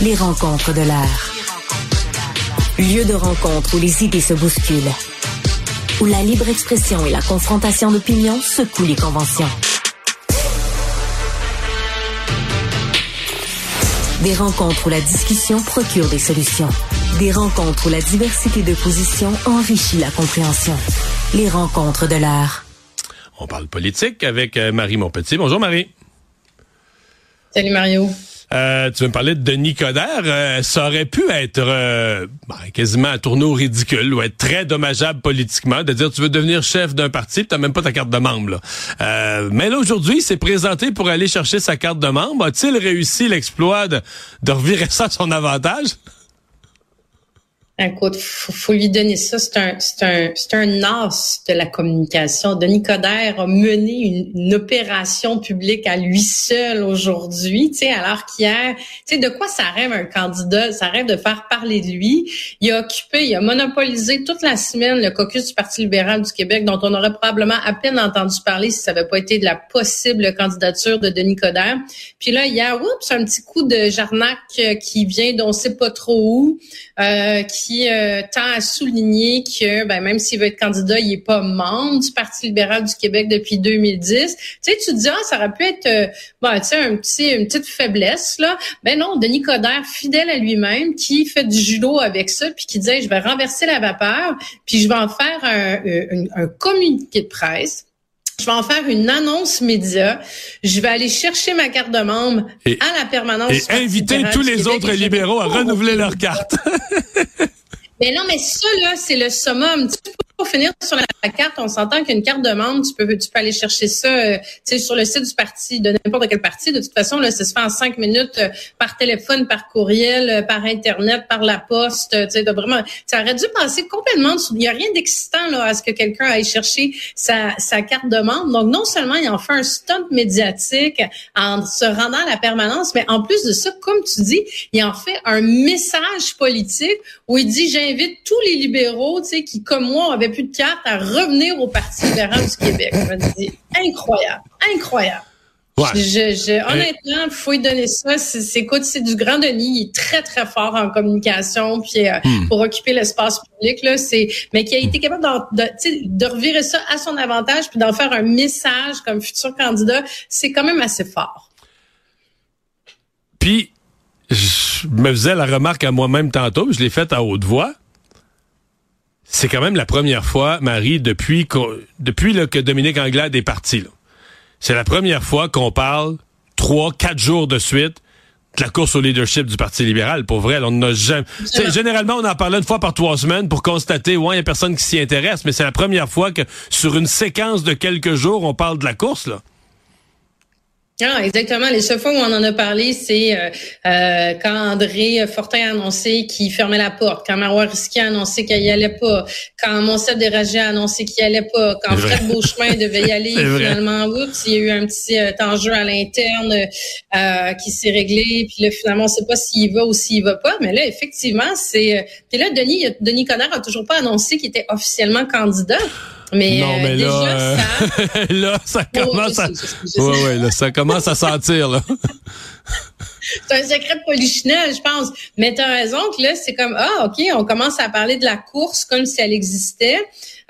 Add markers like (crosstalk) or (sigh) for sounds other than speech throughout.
Les rencontres de l'air. Lieu de rencontre où les idées se bousculent. Où la libre expression et la confrontation d'opinions secouent les conventions. Des rencontres où la discussion procure des solutions. Des rencontres où la diversité de positions enrichit la compréhension. Les rencontres de l'air. On parle politique avec euh, Marie Montpetit. Bonjour Marie. Salut Mario. Euh, tu veux me parler de Denis Coderre? Euh, ça aurait pu être euh, ben, quasiment un tourneau ridicule ou être très dommageable politiquement de dire tu veux devenir chef d'un parti, tu n'as même pas ta carte de membre. Là. mais là aujourd'hui, il s'est présenté pour aller chercher sa carte de membre. A-t-il réussi l'exploit de, de revirer ça à son avantage? Écoute, faut, faut lui donner ça. C'est un, c'est un, c'est un as de la communication. Denis Coderre a mené une, opération publique à lui seul aujourd'hui, tu sais, alors qu'hier, tu sais, de quoi ça rêve un candidat? Ça rêve de faire parler de lui. Il a occupé, il a monopolisé toute la semaine le caucus du Parti libéral du Québec, dont on aurait probablement à peine entendu parler si ça n'avait pas été de la possible candidature de Denis Coderre. Puis là, hier, oups, un petit coup de Jarnac euh, qui vient d'on sait pas trop où, euh, qui qui euh, tend à souligner que ben, même s'il veut être candidat, il est pas membre du Parti libéral du Québec depuis 2010. Tu sais, tu te dis, ah, ça aurait pu être euh, bon, tu sais, un petit, une petite faiblesse. là. Ben non, Denis Coderre, fidèle à lui-même, qui fait du judo avec ça, puis qui disait, je vais renverser la vapeur, puis je vais en faire un, euh, un communiqué de presse je vais en faire une annonce média. Je vais aller chercher ma carte de membre à la permanence. Et inviter tous les autres libéraux à renouveler leur carte. Mais non, mais ça, là, c'est le summum. Pour finir sur la carte, on s'entend qu'une carte de membre, tu peux, tu peux aller chercher ça euh, sur le site du parti, de n'importe quel parti. De toute façon, là, ça se fait en cinq minutes euh, par téléphone, par courriel, euh, par Internet, par la poste. Tu vraiment, ça dû passer complètement. Il n'y a rien d'excitant là à ce que quelqu'un aille chercher sa, sa carte de membre. Donc, non seulement il en fait un stunt médiatique en se rendant à la permanence, mais en plus de ça, comme tu dis, il en fait un message politique où il dit, j'invite tous les libéraux, qui, comme moi, avaient plus de carte, à revenir au Parti libéral du Québec. Je me dis, incroyable, incroyable. Ouais. Je, je, honnêtement, il faut lui donner ça. C'est, écoute, c'est du grand Denis. Il est très, très fort en communication, puis euh, hmm. pour occuper l'espace public, là, c'est, mais qui a été capable de, de, revirer ça à son avantage, puis d'en faire un message comme futur candidat, c'est quand même assez fort. Puis, je me faisais la remarque à moi-même tantôt, je l'ai faite à haute voix. C'est quand même la première fois, Marie, depuis, depuis que Dominique Anglade est parti. C'est la première fois qu'on parle trois, quatre jours de suite de la course au leadership du Parti libéral. Pour vrai, on n'a jamais. Généralement, on en parlait une fois par trois semaines pour constater, ouais, il n'y a personne qui s'y intéresse, mais c'est la première fois que sur une séquence de quelques jours, on parle de la course, là. Ah, exactement. Les seules fois où on en a parlé, c'est euh, euh, quand André Fortin a annoncé qu'il fermait la porte, quand Marois Risky a annoncé qu'il y allait pas, quand Monsef Déragé a annoncé qu'il y allait pas, quand Fred Beauchemin devait y (laughs) aller, finalement, oups, il y a eu un petit euh, enjeu à l'interne euh, qui s'est réglé, puis là, finalement, on sait pas s'il va ou s'il va pas, mais là, effectivement, c'est... Puis là, Denis, Denis Coderre a toujours pas annoncé qu'il était officiellement candidat. Mais, non, mais là, déjà, euh, ça... (laughs) là, ça commence à, ouais, ouais, là, ça commence à sentir, là. (laughs) c'est un secret de polichinelle, je pense. Mais tu as raison que là, c'est comme, ah, OK, on commence à parler de la course comme si elle existait.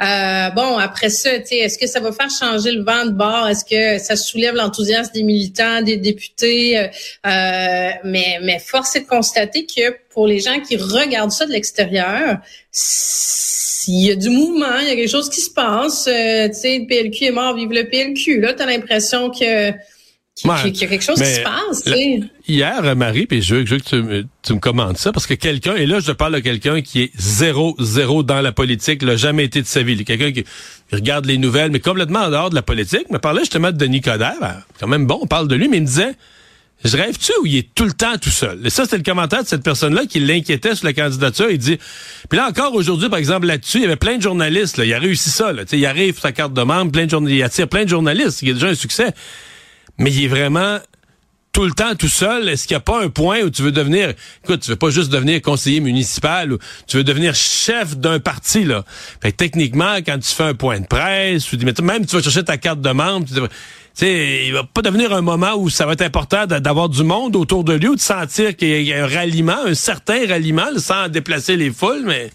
Euh, bon, après ça, est-ce que ça va faire changer le vent de bord? Est-ce que ça soulève l'enthousiasme des militants, des députés? Euh, mais, mais force est de constater que pour les gens qui regardent ça de l'extérieur, s'il y a du mouvement, il y a quelque chose qui se passe. Euh, tu le PLQ est mort, vive le PLQ. Là, t'as l'impression que qu'il y a quelque chose qui se passe. hier, Marie, puis je veux, que tu, me commandes ça, parce que quelqu'un, et là je parle de quelqu'un qui est zéro, zéro dans la politique, n'a jamais été de sa vie. Quelqu'un qui regarde les nouvelles, mais complètement en dehors de la politique. Me parlait justement de Denis Coderre. Ben, quand même bon, on parle de lui, mais il me disait je rêve-tu ou il est tout le temps tout seul? Et ça, c'était le commentaire de cette personne-là qui l'inquiétait sur la candidature. Il dit, puis là encore aujourd'hui, par exemple, là-dessus, il y avait plein de journalistes. Là. Il a réussi ça. Là. il arrive sa carte de membre, plein de journalistes, il attire plein de journalistes. Il a déjà un succès. Mais il est vraiment tout le temps tout seul. Est-ce qu'il n'y a pas un point où tu veux devenir, écoute, tu veux pas juste devenir conseiller municipal ou tu veux devenir chef d'un parti, là? Fait techniquement, quand tu fais un point de presse, dis, même tu vas chercher ta carte de membre, tu sais, il va pas devenir un moment où ça va être important d'avoir du monde autour de lui ou de sentir qu'il y a un ralliement, un certain ralliement, sans déplacer les foules, mais...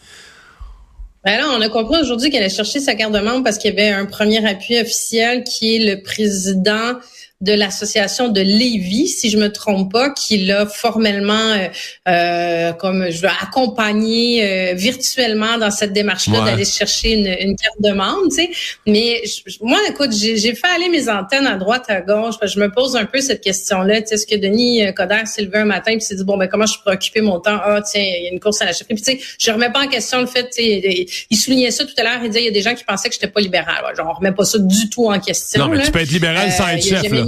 Ben là, on a compris aujourd'hui qu'elle a cherché sa carte de membre parce qu'il y avait un premier appui officiel qui est le président de l'association de Lévis, si je me trompe pas, qui l'a formellement euh, euh, comme je veux accompagner euh, virtuellement dans cette démarche-là d'aller chercher une, une, carte de membre, tu sais. Mais moi, écoute, j'ai fait aller mes antennes à droite, à gauche, parce que je me pose un peu cette question-là. Tu sais, est-ce que Denis Coderre s'est levé un matin et s'est dit bon ben comment je pourrais occuper mon temps? Ah tiens, il y a une course à la chefferie. Puis tu sais, je remets pas en question le fait. Tu sais, il soulignait ça tout à l'heure. Il disait il y a des gens qui pensaient que j'étais pas libéral. Genre, on remet pas ça du tout en question. Non, mais tu peux être libéral sans être chef. Là.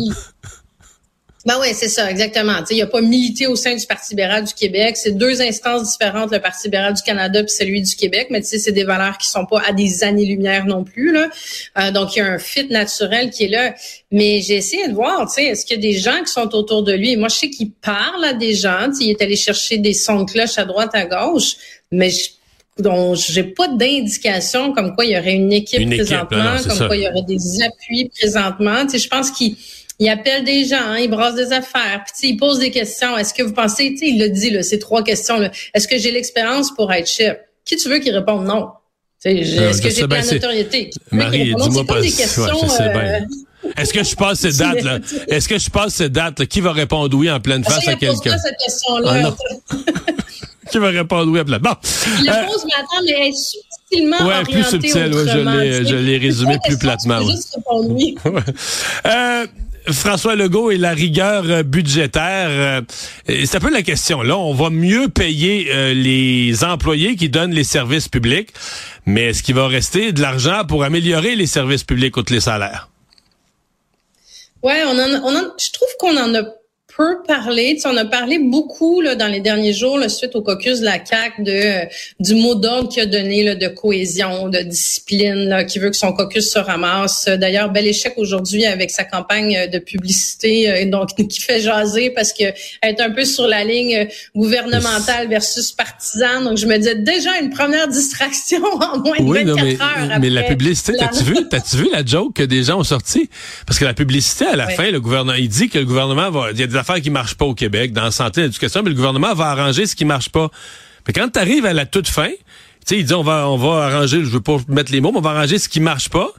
Ben oui, c'est ça, exactement. il n'y a pas milité au sein du Parti libéral du Québec. C'est deux instances différentes, le Parti libéral du Canada puis celui du Québec, mais tu sais, c'est des valeurs qui sont pas à des années-lumière non plus. Là. Euh, donc, il y a un fit naturel qui est là. Mais j'ai essayé de voir, tu sais, est-ce qu'il y a des gens qui sont autour de lui? moi, je sais qu'il parle à des gens. Il est allé chercher des sons de cloche à droite, à gauche, mais je donc j'ai pas d'indication comme quoi il y aurait une équipe présentement, comme quoi il y aurait des appuis présentement. Tu sais, je pense qu'il il appelle des gens, hein, il brasse des affaires, puis il pose des questions. Est-ce que vous pensez, tu sais, il l'a dit, là, ces trois questions. là Est-ce que j'ai l'expérience pour être chef? Qui tu veux qui réponde? Non? Euh, est-ce que j'ai pas la notoriété? Marie, dis-moi pas. Euh, est-ce que je passe cette (laughs) date là Est-ce que je passe cette date là Qui va répondre oui en pleine face à quelqu'un? cette question-là? Ah, (laughs) Qui va répondre oui en pleine. Bon. Je le pose, mais attends, mais elle est subtilement ouais, plus subtil, ouais, je l'ai résumé (laughs) plus platement. Juste répondre oui. euh, François Legault et la rigueur euh, budgétaire, euh, c'est un peu la question. Là, on va mieux payer euh, les employés qui donnent les services publics, mais est-ce qu'il va rester de l'argent pour améliorer les services publics ou les salaires? Ouais, on en, on je trouve qu'on en a Tu on a parlé beaucoup là, dans les derniers jours, là, suite au caucus de la CAC, de euh, du mot d'ordre qu'il a donné là, de cohésion, de discipline, là, qui veut que son caucus se ramasse. D'ailleurs, bel échec aujourd'hui avec sa campagne de publicité, euh, donc (laughs) qui fait jaser parce que est un peu sur la ligne gouvernementale versus partisane. Donc je me disais déjà une première distraction (laughs) en moins de 24 mais, heures. Mais la publicité, t'as-tu vu, t'as-tu vu la joke que des gens ont sorti Parce que la publicité à la fin, le gouvernement, il dit que le gouvernement va, il y a des affaires qui marchent pas au Québec, dans la santé, l'éducation, mais le gouvernement va arranger ce qui marche pas. Mais quand tu arrives à la toute fin, tu sais, il dit on va on va arranger, je veux pas mettre les mots, mais on va arranger ce qui marche pas.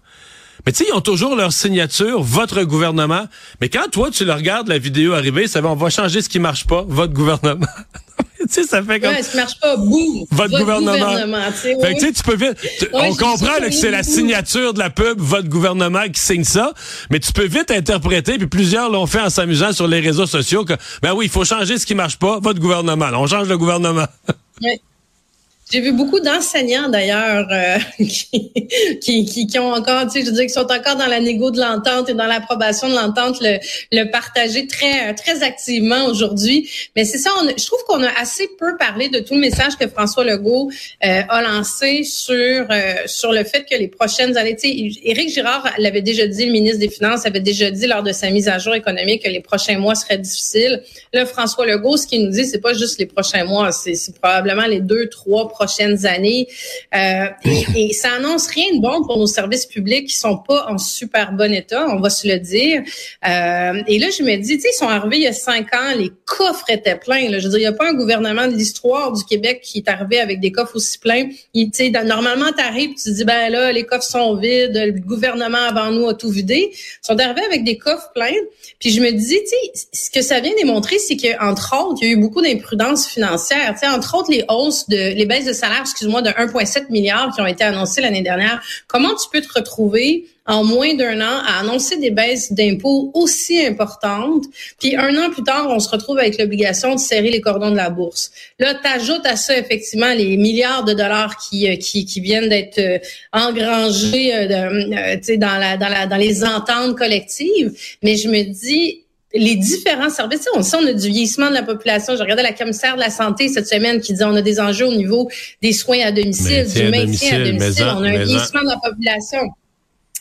Mais tu sais, ils ont toujours leur signature, votre gouvernement. Mais quand toi, tu le regardes, la vidéo arriver, ça va, on va changer ce qui marche pas, votre gouvernement. (laughs) (laughs) tu sais, ça fait comme. Ouais, ça marche pas, boum. Votre, gouvernement. fait que tu sais, tu peux vite. on comprend que c'est la signature de la pub, votre gouvernement qui signe ça, mais tu peux vite interpréter, puis plusieurs l'ont fait en s'amusant sur les réseaux sociaux que, ben oui, il faut changer ce qui marche pas, votre gouvernement. on change le gouvernement. (laughs) J'ai vu beaucoup d'enseignants d'ailleurs euh, (laughs) qui, qui, qui, ont encore, tu sais, je veux dire, qui sont encore dans la négo de l'entente et dans l'approbation de l'entente, le, le partager très très activement aujourd'hui. Mais c'est ça, on, je trouve qu'on a assez peu parlé de tout le message que François Legault euh, a lancé sur euh, sur le fait que les prochaines années, tu sais, Éric Girard l'avait déjà dit, le ministre des Finances avait déjà dit lors de sa mise à jour économique que les prochains mois seraient difficiles. Là, François Legault, ce qu'il nous dit, c'est pas juste les prochains mois, c'est probablement les deux, trois prochaines années. Euh, et, ça annonce rien de bon pour nos services publics qui sont pas en super bon état, on va se le dire. Euh, et là, je me dis, tu ils sont arrivés il y a cinq ans, les coffres étaient pleins. Là. Je veux dire, il n'y a pas un gouvernement de l'histoire du Québec qui est arrivé avec des coffres aussi pleins. Normalement, tu arrives, tu dis, ben là, les coffres sont vides, le gouvernement avant nous a tout vidé. Ils sont arrivés avec des coffres pleins. Puis je me dis, tu ce que ça vient démontrer, c'est qu'entre autres, il y a eu beaucoup d'imprudence financière. Tu sais, entre autres, les hausses de, les baisses de salaire, excuse-moi, de 1,7 milliard qui ont été annoncées l'année dernière. Comment tu peux te retrouver en moins d'un an à annoncer des baisses d'impôts aussi importantes, puis un an plus tard, on se retrouve avec l'obligation de serrer les cordons de la bourse. Là, tu ajoutes à ça effectivement les milliards de dollars qui, euh, qui viennent d'être euh, engrangés euh, dans, la, dans, la, dans les ententes collectives, mais je me dis, les différents services. On sait, on a du vieillissement de la population. Je regardais la commissaire de la santé cette semaine qui disait on a des enjeux au niveau des soins à domicile, du maintien à domicile. on a un vieillissement de la population.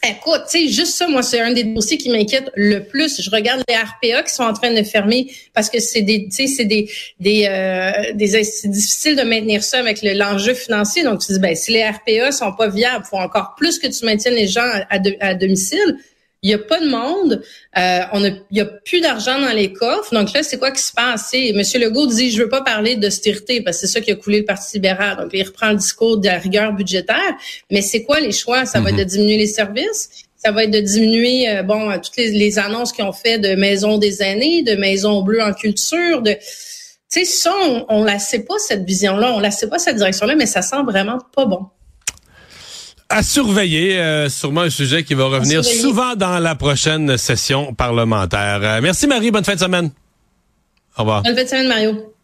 Écoute, tu sais, juste ça, moi, c'est un des dossiers qui m'inquiète le plus. Je regarde les RPA qui sont en train de fermer parce que c'est des, tu sais, c'est des, des, euh, des c'est difficile de maintenir ça avec l'enjeu financier. Donc, tu dis, ben, si les RPA sont pas viables, faut encore plus que tu maintiennes les gens à, à domicile. Il n'y a pas de monde, euh, on a, il y a plus d'argent dans les coffres. Donc là, c'est quoi qui se passe? Monsieur Legault dit, je veux pas parler d'austérité parce que c'est ça qui a coulé le Parti libéral. Donc, il reprend le discours de la rigueur budgétaire. Mais c'est quoi les choix? Ça va être de mhm. diminuer les services? Ça va être de diminuer, euh, bon, toutes les, annonces qu'ils ont fait de maisons des aînés, de maisons bleues en culture, de... Tu sais, ça, on, on la sait pas, cette vision-là, on la sait pas, cette direction-là, mais ça sent vraiment pas bon. À surveiller, euh, sûrement un sujet qui va revenir souvent dans la prochaine session parlementaire. Euh, merci Marie, bonne fin de semaine. Au revoir. Bonne fin de semaine Mario.